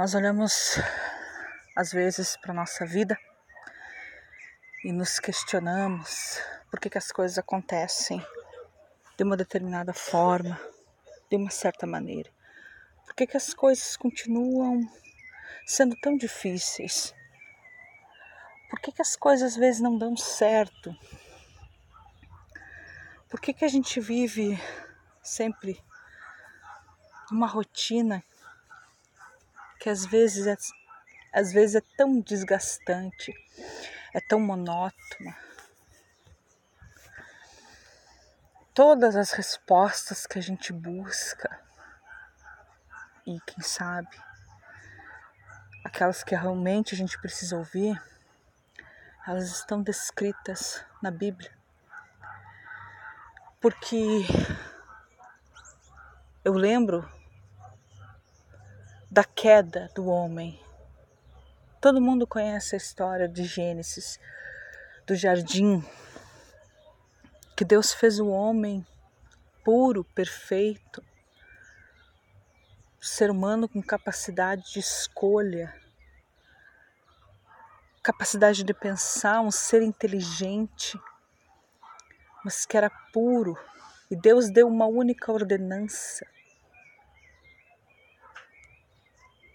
Nós olhamos às vezes para nossa vida e nos questionamos por que, que as coisas acontecem de uma determinada forma, de uma certa maneira. Por que, que as coisas continuam sendo tão difíceis? Por que, que as coisas às vezes não dão certo? Por que, que a gente vive sempre uma rotina que às vezes é, às vezes é tão desgastante, é tão monótona. Todas as respostas que a gente busca e quem sabe aquelas que realmente a gente precisa ouvir, elas estão descritas na Bíblia. Porque eu lembro da queda do homem. Todo mundo conhece a história de Gênesis, do jardim, que Deus fez o homem puro, perfeito, ser humano com capacidade de escolha, capacidade de pensar, um ser inteligente, mas que era puro. E Deus deu uma única ordenança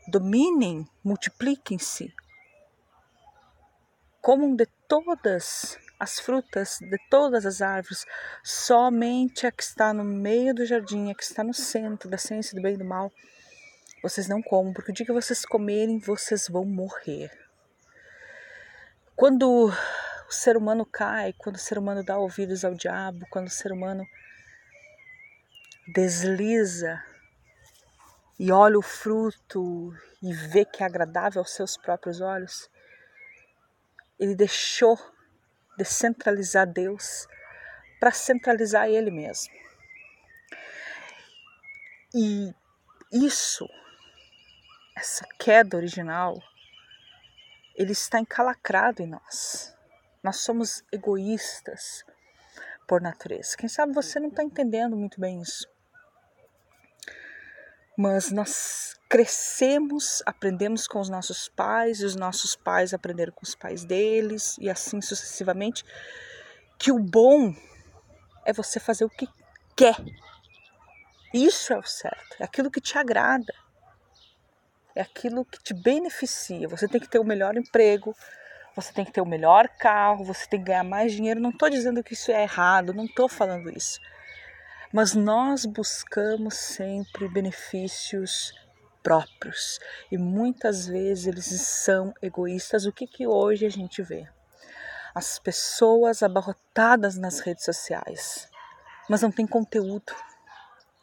dominem, multipliquem-se. Comam de todas as frutas, de todas as árvores, somente a que está no meio do jardim, a que está no centro da ciência do bem e do mal, vocês não comam, porque o dia que vocês comerem, vocês vão morrer. Quando o ser humano cai, quando o ser humano dá ouvidos ao diabo, quando o ser humano desliza e olha o fruto e vê que é agradável aos seus próprios olhos, ele deixou de centralizar Deus para centralizar ele mesmo. E isso, essa queda original, ele está encalacrado em nós. Nós somos egoístas por natureza. Quem sabe você não está entendendo muito bem isso mas nós crescemos, aprendemos com os nossos pais, e os nossos pais aprenderam com os pais deles, e assim sucessivamente, que o bom é você fazer o que quer. Isso é o certo, é aquilo que te agrada, é aquilo que te beneficia. Você tem que ter o melhor emprego, você tem que ter o melhor carro, você tem que ganhar mais dinheiro. Não estou dizendo que isso é errado, não estou falando isso mas nós buscamos sempre benefícios próprios e muitas vezes eles são egoístas. O que, que hoje a gente vê? As pessoas abarrotadas nas redes sociais, mas não tem conteúdo.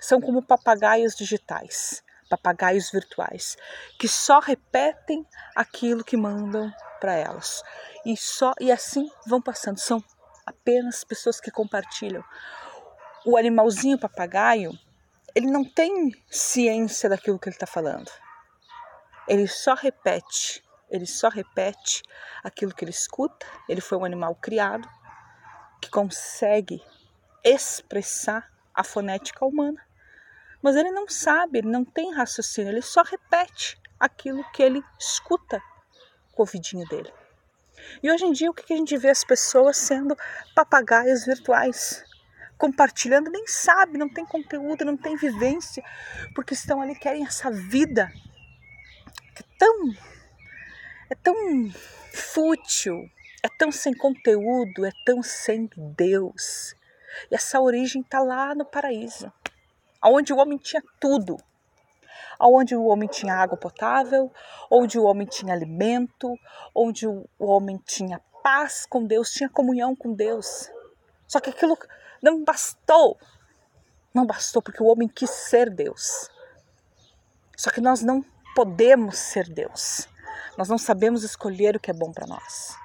São como papagaios digitais, papagaios virtuais, que só repetem aquilo que mandam para elas. E só e assim vão passando. São apenas pessoas que compartilham o animalzinho papagaio, ele não tem ciência daquilo que ele está falando. Ele só repete, ele só repete aquilo que ele escuta. Ele foi um animal criado que consegue expressar a fonética humana, mas ele não sabe, ele não tem raciocínio, ele só repete aquilo que ele escuta com o ouvidinho dele. E hoje em dia o que a gente vê as pessoas sendo papagaios virtuais compartilhando, nem sabe, não tem conteúdo, não tem vivência, porque estão ali, querem essa vida que é tão, é tão fútil, é tão sem conteúdo, é tão sem Deus. E essa origem está lá no paraíso, onde o homem tinha tudo. Onde o homem tinha água potável, onde o homem tinha alimento, onde o homem tinha paz com Deus, tinha comunhão com Deus. Só que aquilo não bastou. Não bastou porque o homem quis ser Deus. Só que nós não podemos ser Deus. Nós não sabemos escolher o que é bom para nós.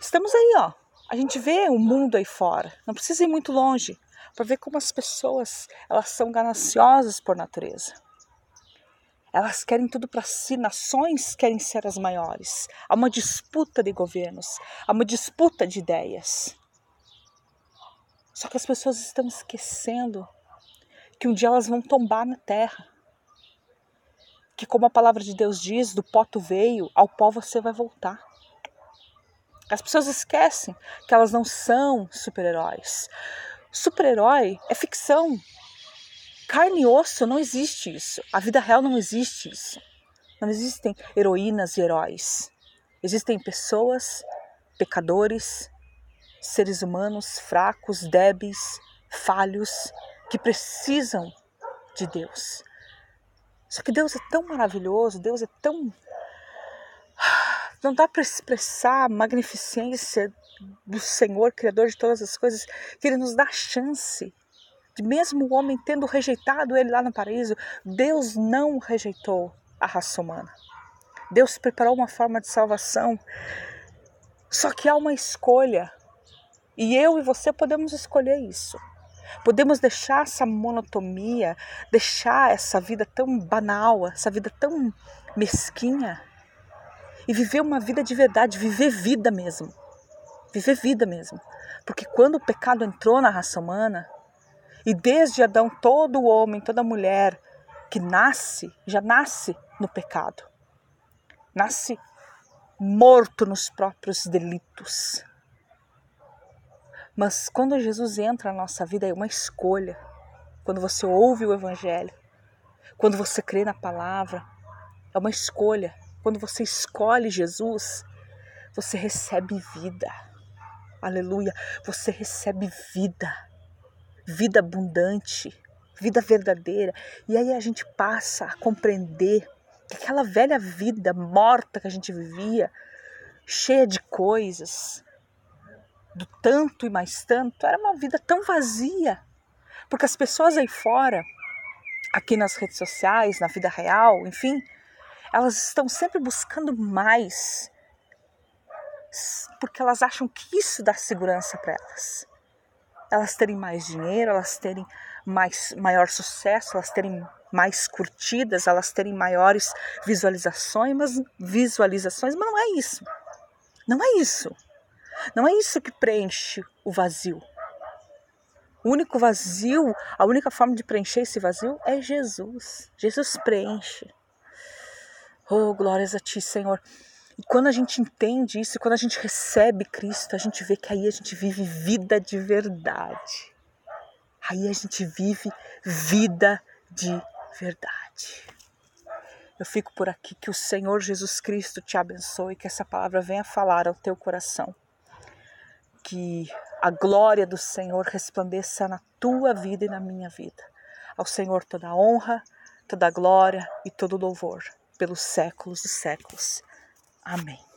Estamos aí, ó. A gente vê o mundo aí fora. Não precisa ir muito longe para ver como as pessoas elas são gananciosas por natureza. Elas querem tudo para si, nações querem ser as maiores. Há uma disputa de governos, há uma disputa de ideias. Só que as pessoas estão esquecendo que um dia elas vão tombar na terra. que, como a palavra de Deus diz, do pó tu veio, ao pó você vai voltar. As pessoas esquecem que elas não são super-heróis. Super-herói é ficção. Carne e osso não existe isso. A vida real não existe isso. Não existem heroínas e heróis. Existem pessoas, pecadores, seres humanos fracos, débeis, falhos, que precisam de Deus. Só que Deus é tão maravilhoso, Deus é tão. Não dá para expressar a magnificência do Senhor, Criador de todas as coisas, que Ele nos dá a chance de, mesmo o homem tendo rejeitado Ele lá no paraíso, Deus não rejeitou a raça humana. Deus preparou uma forma de salvação. Só que há uma escolha. E eu e você podemos escolher isso. Podemos deixar essa monotonia, deixar essa vida tão banal, essa vida tão mesquinha e viver uma vida de verdade, viver vida mesmo. Viver vida mesmo. Porque quando o pecado entrou na raça humana, e desde Adão todo homem, toda mulher que nasce, já nasce no pecado. Nasce morto nos próprios delitos. Mas quando Jesus entra na nossa vida, é uma escolha. Quando você ouve o Evangelho, quando você crê na palavra, é uma escolha. Quando você escolhe Jesus, você recebe vida. Aleluia. Você recebe vida. Vida abundante, vida verdadeira. E aí a gente passa a compreender que aquela velha vida morta que a gente vivia, cheia de coisas, do tanto e mais tanto, era uma vida tão vazia. Porque as pessoas aí fora, aqui nas redes sociais, na vida real, enfim, elas estão sempre buscando mais. Porque elas acham que isso dá segurança para elas. Elas terem mais dinheiro, elas terem mais, maior sucesso, elas terem mais curtidas, elas terem maiores visualizações, mas visualizações, mas não é isso. Não é isso. Não é isso que preenche o vazio. O único vazio, a única forma de preencher esse vazio é Jesus. Jesus preenche. Oh, glórias a Ti, Senhor. E quando a gente entende isso, quando a gente recebe Cristo, a gente vê que aí a gente vive vida de verdade. Aí a gente vive vida de verdade. Eu fico por aqui, que o Senhor Jesus Cristo te abençoe, que essa palavra venha falar ao teu coração que a glória do Senhor resplandeça na tua vida e na minha vida. Ao Senhor toda a honra, toda a glória e todo o louvor pelos séculos dos séculos. Amém.